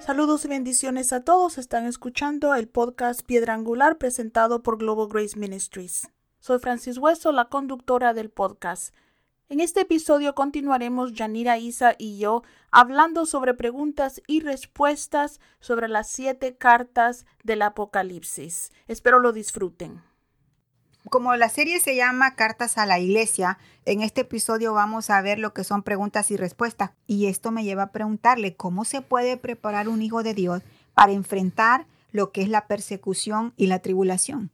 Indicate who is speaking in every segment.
Speaker 1: Saludos y bendiciones a todos. Están escuchando el podcast Piedra Angular presentado por Global Grace Ministries. Soy Francis Hueso, la conductora del podcast. En este episodio continuaremos Yanira Isa y yo hablando sobre preguntas y respuestas sobre las siete cartas del Apocalipsis. Espero lo disfruten.
Speaker 2: Como la serie se llama Cartas a la Iglesia, en este episodio vamos a ver lo que son preguntas y respuestas. Y esto me lleva a preguntarle cómo se puede preparar un hijo de Dios para enfrentar lo que es la persecución y la tribulación.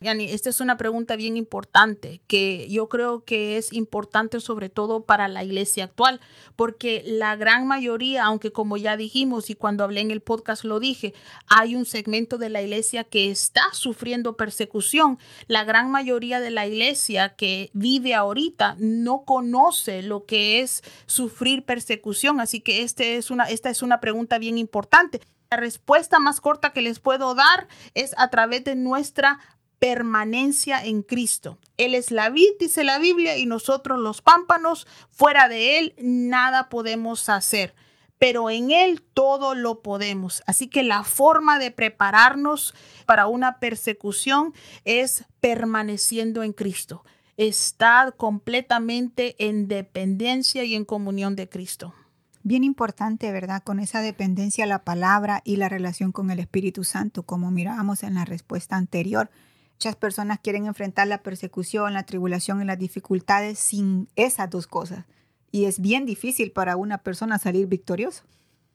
Speaker 1: Yani, esta es una pregunta bien importante que yo creo que es importante sobre todo para la iglesia actual, porque la gran mayoría, aunque como ya dijimos y cuando hablé en el podcast lo dije, hay un segmento de la iglesia que está sufriendo persecución. La gran mayoría de la iglesia que vive ahorita no conoce lo que es sufrir persecución, así que este es una, esta es una pregunta bien importante. La respuesta más corta que les puedo dar es a través de nuestra permanencia en Cristo. Él es la vid, dice la Biblia, y nosotros los pámpanos, fuera de Él nada podemos hacer, pero en Él todo lo podemos. Así que la forma de prepararnos para una persecución es permaneciendo en Cristo. Estar completamente en dependencia y en comunión de Cristo.
Speaker 2: Bien importante, ¿verdad? Con esa dependencia la palabra y la relación con el Espíritu Santo, como mirábamos en la respuesta anterior Muchas personas quieren enfrentar la persecución, la tribulación y las dificultades sin esas dos cosas. Y es bien difícil para una persona salir victorioso.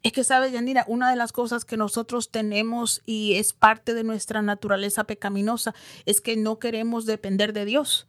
Speaker 1: Es que, sabes, Yanira, una de las cosas que nosotros tenemos y es parte de nuestra naturaleza pecaminosa es que no queremos depender de Dios.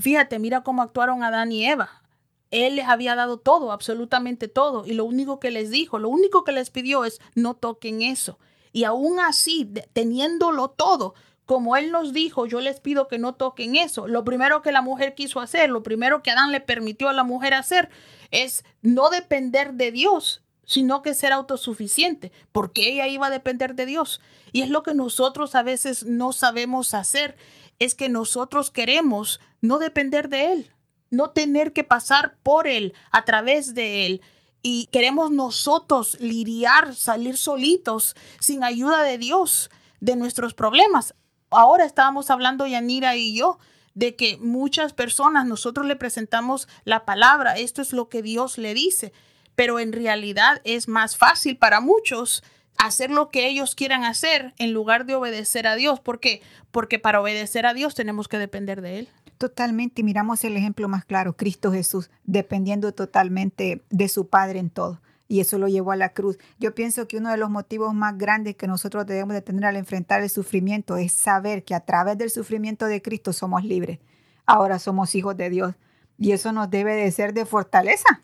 Speaker 1: Fíjate, mira cómo actuaron Adán y Eva. Él les había dado todo, absolutamente todo, y lo único que les dijo, lo único que les pidió es no toquen eso. Y aún así, teniéndolo todo, como él nos dijo, yo les pido que no toquen eso. Lo primero que la mujer quiso hacer, lo primero que Adán le permitió a la mujer hacer es no depender de Dios, sino que ser autosuficiente, porque ella iba a depender de Dios. Y es lo que nosotros a veces no sabemos hacer, es que nosotros queremos no depender de Él, no tener que pasar por Él, a través de Él. Y queremos nosotros lidiar, salir solitos, sin ayuda de Dios, de nuestros problemas ahora estábamos hablando Yanira y yo de que muchas personas nosotros le presentamos la palabra, esto es lo que Dios le dice, pero en realidad es más fácil para muchos hacer lo que ellos quieran hacer en lugar de obedecer a Dios. ¿Por qué? Porque para obedecer a Dios tenemos que depender de Él.
Speaker 2: Totalmente, miramos el ejemplo más claro, Cristo Jesús, dependiendo totalmente de su Padre en todo y eso lo llevó a la cruz. Yo pienso que uno de los motivos más grandes que nosotros debemos de tener al enfrentar el sufrimiento es saber que a través del sufrimiento de Cristo somos libres. Ahora somos hijos de Dios y eso nos debe de ser de fortaleza.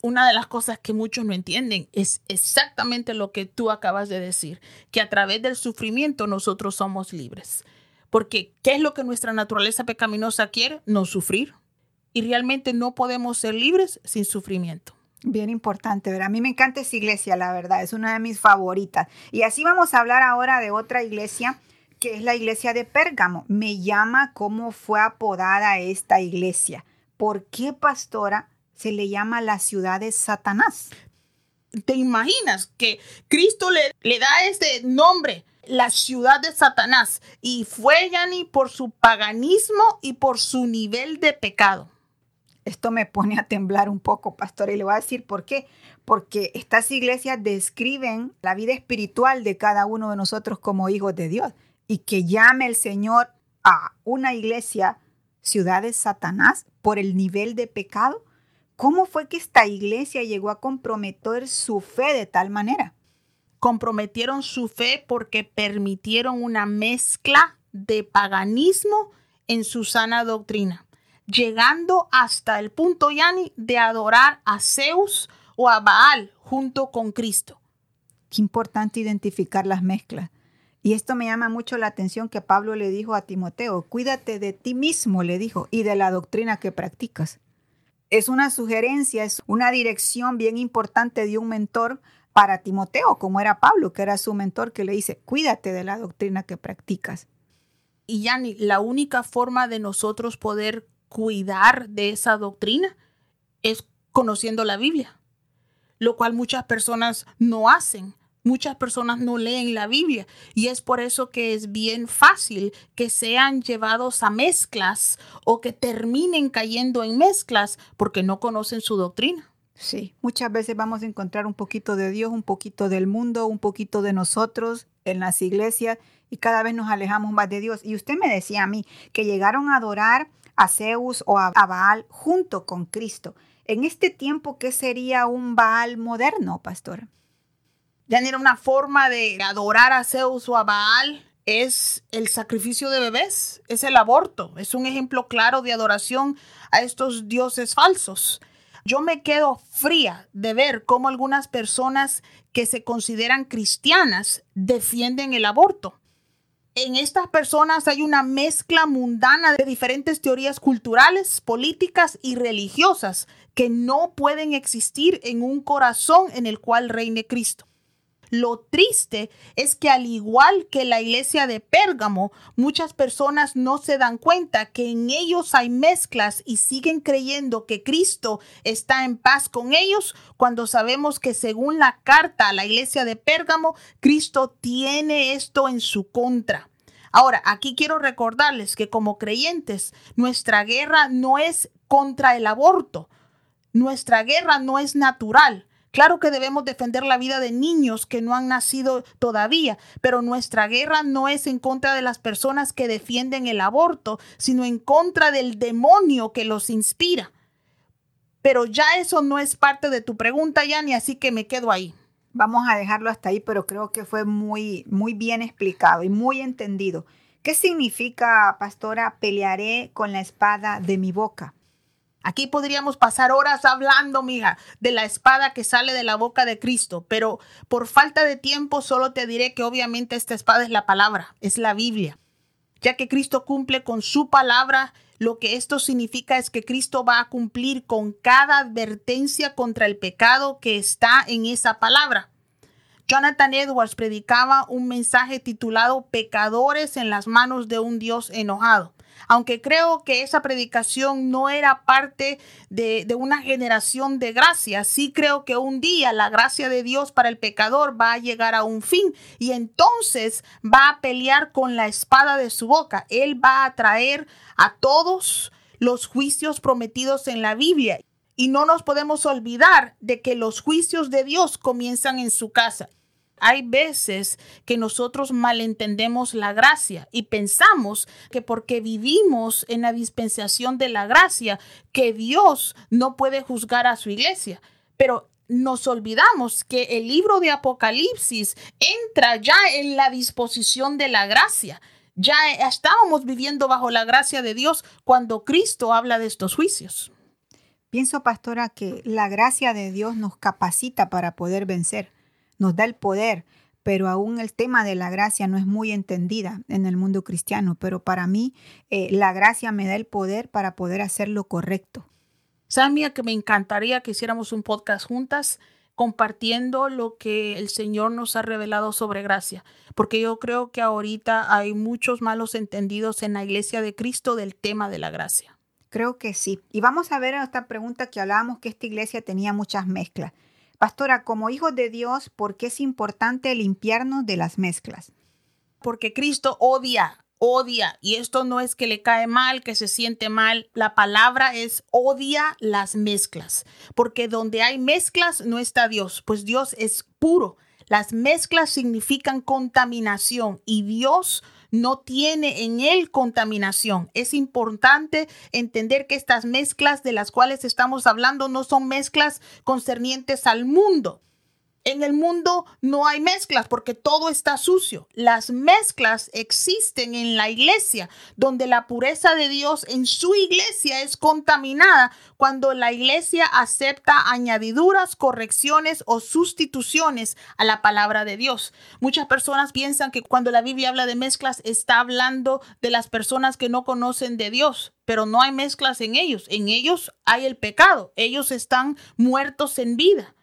Speaker 1: Una de las cosas que muchos no entienden es exactamente lo que tú acabas de decir, que a través del sufrimiento nosotros somos libres. Porque, ¿qué es lo que nuestra naturaleza pecaminosa quiere? No sufrir. Y realmente no podemos ser libres sin sufrimiento.
Speaker 2: Bien importante, ¿verdad? A mí me encanta esa iglesia, la verdad, es una de mis favoritas. Y así vamos a hablar ahora de otra iglesia, que es la iglesia de Pérgamo. Me llama cómo fue apodada esta iglesia. ¿Por qué, pastora, se le llama la ciudad de Satanás?
Speaker 1: ¿Te imaginas que Cristo le, le da este nombre? La ciudad de Satanás. Y fue, Yani, por su paganismo y por su nivel de pecado.
Speaker 2: Esto me pone a temblar un poco, pastor, y le voy a decir por qué. Porque estas iglesias describen la vida espiritual de cada uno de nosotros como hijos de Dios. Y que llame el Señor a una iglesia ciudad de Satanás por el nivel de pecado. ¿Cómo fue que esta iglesia llegó a comprometer su fe de tal manera?
Speaker 1: Comprometieron su fe porque permitieron una mezcla de paganismo en su sana doctrina llegando hasta el punto, Yani, de adorar a Zeus o a Baal junto con Cristo.
Speaker 2: Qué importante identificar las mezclas. Y esto me llama mucho la atención que Pablo le dijo a Timoteo, cuídate de ti mismo, le dijo, y de la doctrina que practicas. Es una sugerencia, es una dirección bien importante de un mentor para Timoteo, como era Pablo, que era su mentor, que le dice, cuídate de la doctrina que practicas.
Speaker 1: Y Yani, la única forma de nosotros poder cuidar de esa doctrina es conociendo la Biblia, lo cual muchas personas no hacen. Muchas personas no leen la Biblia y es por eso que es bien fácil que sean llevados a mezclas o que terminen cayendo en mezclas porque no conocen su doctrina.
Speaker 2: Sí, muchas veces vamos a encontrar un poquito de Dios, un poquito del mundo, un poquito de nosotros en las iglesias y cada vez nos alejamos más de Dios. Y usted me decía a mí que llegaron a adorar a Zeus o a Baal junto con Cristo. En este tiempo, ¿qué sería un Baal moderno, pastor?
Speaker 1: Ya era una forma de adorar a Zeus o a Baal es el sacrificio de bebés, es el aborto, es un ejemplo claro de adoración a estos dioses falsos. Yo me quedo fría de ver cómo algunas personas que se consideran cristianas defienden el aborto. En estas personas hay una mezcla mundana de diferentes teorías culturales, políticas y religiosas que no pueden existir en un corazón en el cual reine Cristo. Lo triste es que al igual que la iglesia de Pérgamo, muchas personas no se dan cuenta que en ellos hay mezclas y siguen creyendo que Cristo está en paz con ellos cuando sabemos que según la carta a la iglesia de Pérgamo, Cristo tiene esto en su contra. Ahora, aquí quiero recordarles que como creyentes, nuestra guerra no es contra el aborto. Nuestra guerra no es natural. Claro que debemos defender la vida de niños que no han nacido todavía, pero nuestra guerra no es en contra de las personas que defienden el aborto, sino en contra del demonio que los inspira. Pero ya eso no es parte de tu pregunta, Yani, así que me quedo ahí.
Speaker 2: Vamos a dejarlo hasta ahí, pero creo que fue muy, muy bien explicado y muy entendido. ¿Qué significa, pastora, pelearé con la espada de mi boca?
Speaker 1: Aquí podríamos pasar horas hablando, mija, de la espada que sale de la boca de Cristo, pero por falta de tiempo solo te diré que obviamente esta espada es la palabra, es la Biblia. Ya que Cristo cumple con su palabra, lo que esto significa es que Cristo va a cumplir con cada advertencia contra el pecado que está en esa palabra. Jonathan Edwards predicaba un mensaje titulado Pecadores en las manos de un Dios enojado aunque creo que esa predicación no era parte de, una generación de gracia, sí creo que un día la gracia de Dios para el pecador va a llegar a un fin y entonces va a pelear con la espada de su boca. Él va a traer a todos los juicios prometidos en la Biblia. Y no nos podemos olvidar de que los juicios de Dios comienzan en su casa. Hay veces que nosotros malentendemos la gracia y pensamos que porque vivimos en la dispensación de la gracia, que Dios no puede juzgar a su iglesia. Pero nos olvidamos que el libro de Apocalipsis entra ya en la disposición de la gracia. Ya estábamos viviendo bajo la gracia de Dios cuando Cristo habla de estos juicios.
Speaker 2: Pienso, pastora, que la gracia de Dios nos capacita para poder vencer nos da el poder, pero aún el tema de la gracia no es muy entendida en el mundo cristiano, pero para mí eh, la gracia me da el poder para poder hacer lo correcto.
Speaker 1: Samia, que me encantaría que hiciéramos un podcast juntas compartiendo lo que el Señor nos ha revelado sobre gracia, porque yo creo que ahorita hay muchos malos entendidos en la iglesia de Cristo del tema de la gracia.
Speaker 2: Creo que sí. Y vamos a ver esta pregunta que hablábamos que esta iglesia tenía muchas mezclas. Pastora, como hijos de Dios, ¿por qué es importante limpiarnos de las mezclas?
Speaker 1: Porque Cristo odia, odia, y esto no es que le cae mal, que se siente mal, la palabra es odia las mezclas, porque donde hay mezclas no está Dios, pues Dios es puro. Las mezclas significan contaminación y Dios no tiene en él contaminación. Es importante entender que estas mezclas de las cuales estamos hablando no son mezclas concernientes al mundo. En el mundo no hay mezclas porque todo está sucio. Las mezclas existen en la iglesia, donde la pureza de Dios en su iglesia es contaminada cuando la iglesia acepta añadiduras, correcciones o sustituciones a la palabra de Dios. Muchas personas piensan que cuando la Biblia habla de mezclas está hablando de las personas que no conocen de Dios, pero no hay mezclas en ellos. En ellos hay el pecado. Ellos están muertos en vida.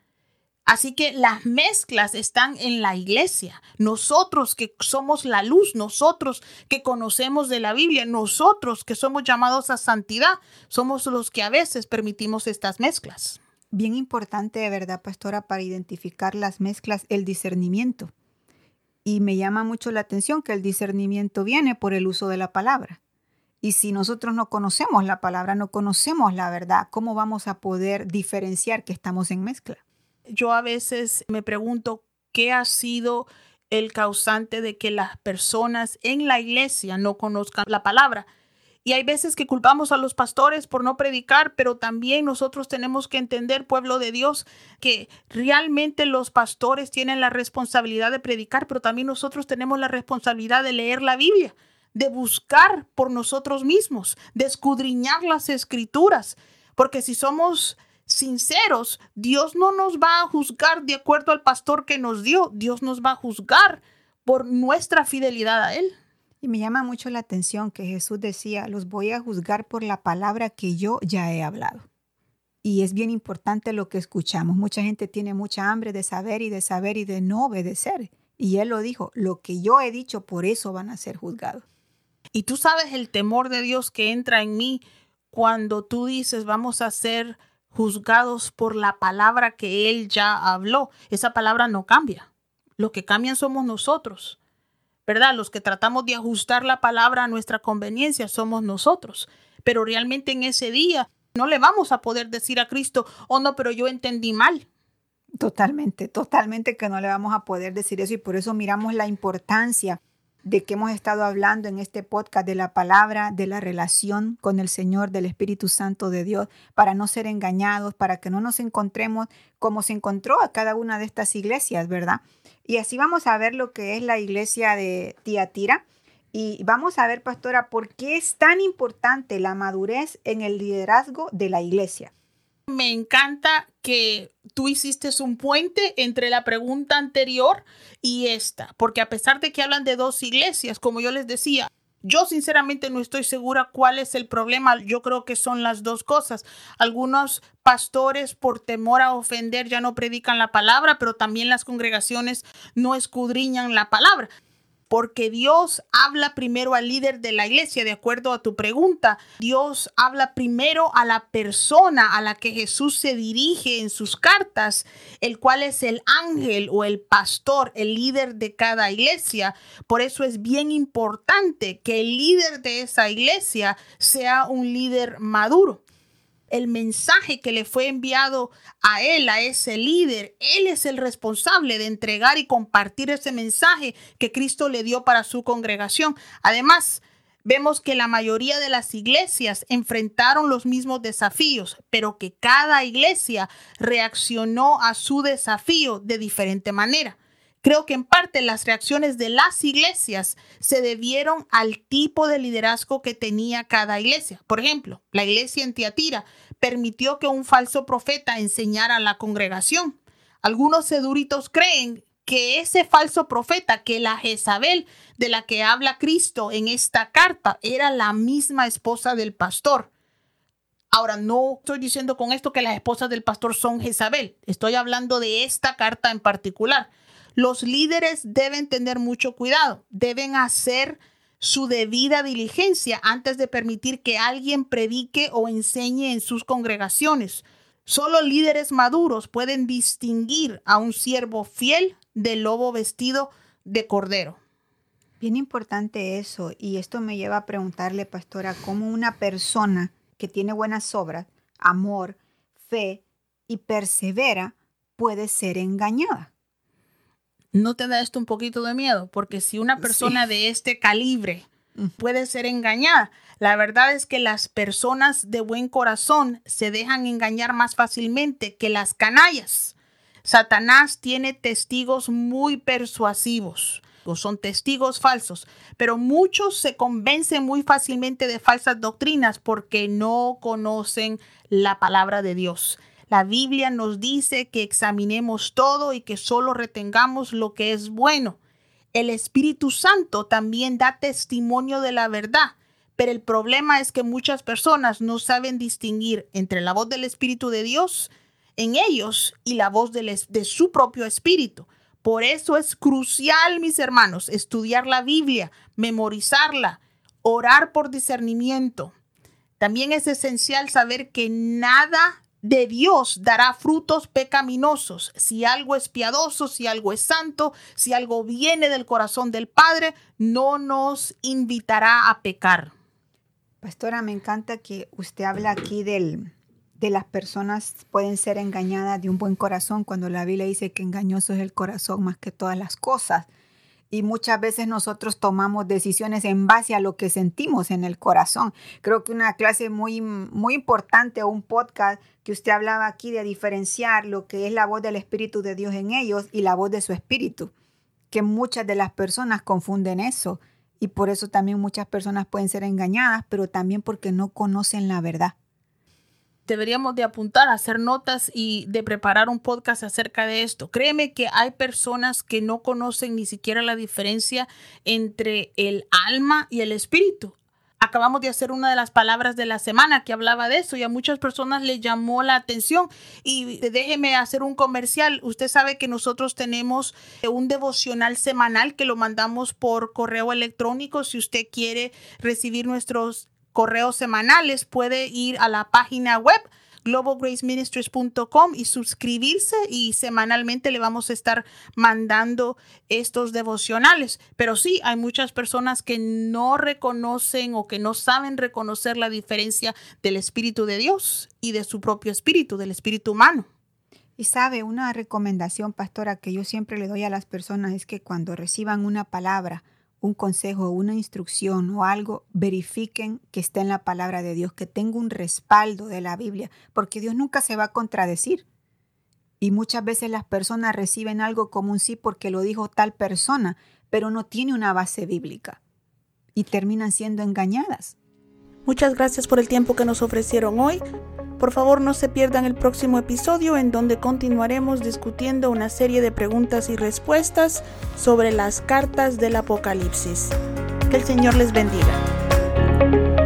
Speaker 1: Así que las mezclas están en la iglesia. Nosotros que somos la luz, nosotros que conocemos de la Biblia, nosotros que somos llamados a santidad, somos los que a veces permitimos estas mezclas.
Speaker 2: Bien importante, verdad, pastora, para identificar las mezclas, el discernimiento. Y me llama mucho la atención que el discernimiento viene por el uso de la palabra. Y si nosotros no conocemos la palabra, no conocemos la verdad, ¿cómo vamos a poder diferenciar que estamos en mezcla?
Speaker 1: Yo a veces me pregunto qué ha sido el causante de que las personas en la iglesia no conozcan la palabra. Y hay veces que culpamos a los pastores por no predicar, pero también nosotros tenemos que entender, pueblo de Dios, que realmente los pastores tienen la responsabilidad de predicar, pero también nosotros tenemos la responsabilidad de leer la Biblia, de buscar por nosotros mismos, de escudriñar las escrituras, porque si somos sinceros, Dios no nos va a juzgar de acuerdo al pastor que nos dio, Dios nos va a juzgar por nuestra fidelidad a Él.
Speaker 2: Y me llama mucho la atención que Jesús decía, los voy a juzgar por la palabra que yo ya he hablado. Y es bien importante lo que escuchamos. Mucha gente tiene mucha hambre de saber y de saber y de no obedecer. Y Él lo dijo, lo que yo he dicho, por eso van a ser juzgados.
Speaker 1: Y tú sabes el temor de Dios que entra en mí cuando tú dices, vamos a ser juzgados por la palabra que Él ya habló. Esa palabra no cambia. Lo que cambian somos nosotros, ¿verdad? Los que tratamos de ajustar la palabra a nuestra conveniencia somos nosotros. Pero realmente en ese día no le vamos a poder decir a Cristo, oh no, pero yo entendí mal.
Speaker 2: Totalmente, totalmente que no le vamos a poder decir eso y por eso miramos la importancia de que hemos estado hablando en este podcast de la palabra, de la relación con el Señor, del Espíritu Santo de Dios, para no ser engañados, para que no nos encontremos como se encontró a cada una de estas iglesias, ¿verdad? Y así vamos a ver lo que es la iglesia de Tiatira. Y vamos a ver, pastora, por qué es tan importante la madurez en el liderazgo de la iglesia.
Speaker 1: Me encanta que tú hiciste un puente entre la pregunta anterior y esta, porque a pesar de que hablan de dos iglesias, como yo les decía, yo sinceramente no estoy segura cuál es el problema. Yo creo que son las dos cosas. Algunos pastores por temor a ofender ya no predican la palabra, pero también las congregaciones no escudriñan la palabra porque Dios habla primero al líder de la iglesia, de acuerdo a tu pregunta. Dios habla primero a la persona a la que Jesús se dirige en sus cartas, el cual es el ángel o el pastor, el líder de cada iglesia. Por eso es bien importante que el líder de esa iglesia sea un líder maduro el mensaje que le fue enviado a él, a ese líder. Él es el responsable de entregar y compartir ese mensaje que Cristo le dio para su congregación. Además, vemos que la mayoría de las iglesias enfrentaron los mismos desafíos, pero que cada iglesia reaccionó a su desafío de diferente manera. Creo que en parte las reacciones de las iglesias se debieron al tipo de liderazgo que tenía cada iglesia. Por ejemplo, la iglesia en Tiatira permitió que un falso profeta enseñara a la congregación. Algunos seduritos creen que ese falso profeta, que la Jezabel de la que habla Cristo en esta carta, era la misma esposa del pastor. Ahora, no estoy diciendo con esto que las esposas del pastor son Jezabel. Estoy hablando de esta carta en particular. Los líderes deben tener mucho cuidado, deben hacer su debida diligencia antes de permitir que alguien predique o enseñe en sus congregaciones. Solo líderes maduros pueden distinguir a un siervo fiel del lobo vestido de cordero.
Speaker 2: Bien importante eso, y esto me lleva a preguntarle, pastora, cómo una persona que tiene buenas obras, amor, fe y persevera puede ser engañada.
Speaker 1: ¿No te da esto un poquito de miedo? Porque si una persona de este calibre puede ser engañada, la verdad es que las personas de buen corazón se dejan engañar más fácilmente que las canallas. Satanás tiene testigos muy persuasivos son testigos falsos, pero muchos se convencen muy fácilmente de falsas doctrinas porque no conocen la palabra de Dios. La Biblia nos dice que examinemos todo y que solo retengamos lo que es bueno. El Espíritu Santo también da testimonio de la verdad, pero el problema es que muchas personas no saben distinguir entre la voz del Espíritu de Dios en ellos y la voz de, de su propio espíritu. Por eso es crucial, mis hermanos, estudiar la Biblia, memorizarla, orar por discernimiento. También es esencial saber que nada de Dios dará frutos pecaminosos. Si algo es piadoso, si algo es santo, si algo viene del corazón del Padre, no nos invitará a pecar.
Speaker 2: Pastora, me encanta que usted habla aquí del, de las personas pueden ser engañadas de un buen corazón cuando la Biblia dice que engañoso es el corazón más que todas las cosas. Y muchas veces nosotros tomamos decisiones en base a lo que sentimos en el corazón. Creo que una clase muy, muy importante o un podcast que usted hablaba aquí de diferenciar lo que es la voz del Espíritu de Dios en ellos y la voz de su Espíritu. Que muchas de las personas confunden eso. Y por eso también muchas personas pueden ser engañadas, pero también porque no conocen la verdad
Speaker 1: deberíamos de apuntar, hacer notas y de preparar un podcast acerca de esto. Créeme que hay personas que no conocen ni siquiera la diferencia entre el alma y el espíritu. Acabamos de hacer una de las palabras de la semana que hablaba de eso y a muchas personas le llamó la atención. Y déjeme hacer un comercial. Usted sabe que nosotros tenemos un devocional semanal que lo mandamos por correo electrónico. Si usted quiere recibir nuestros correos semanales, puede ir a la página web globalgraceministries.com y suscribirse y semanalmente le vamos a estar mandando estos devocionales. Pero sí, hay muchas personas que no reconocen o que no saben reconocer la diferencia del Espíritu de Dios y de su propio espíritu, del espíritu humano.
Speaker 2: Y sabe, una recomendación, pastora, que yo siempre le doy a las personas es que cuando reciban una palabra, un consejo, una instrucción o algo, verifiquen que esté en la palabra de Dios, que tenga un respaldo de la Biblia, porque Dios nunca se va a contradecir. Y muchas veces las personas reciben algo como un sí porque lo dijo tal persona, pero no tiene una base bíblica y terminan siendo engañadas.
Speaker 1: Muchas gracias por el tiempo que nos ofrecieron hoy. Por favor no se pierdan el próximo episodio en donde continuaremos discutiendo una serie de preguntas y respuestas sobre las cartas del Apocalipsis. Que el Señor les bendiga.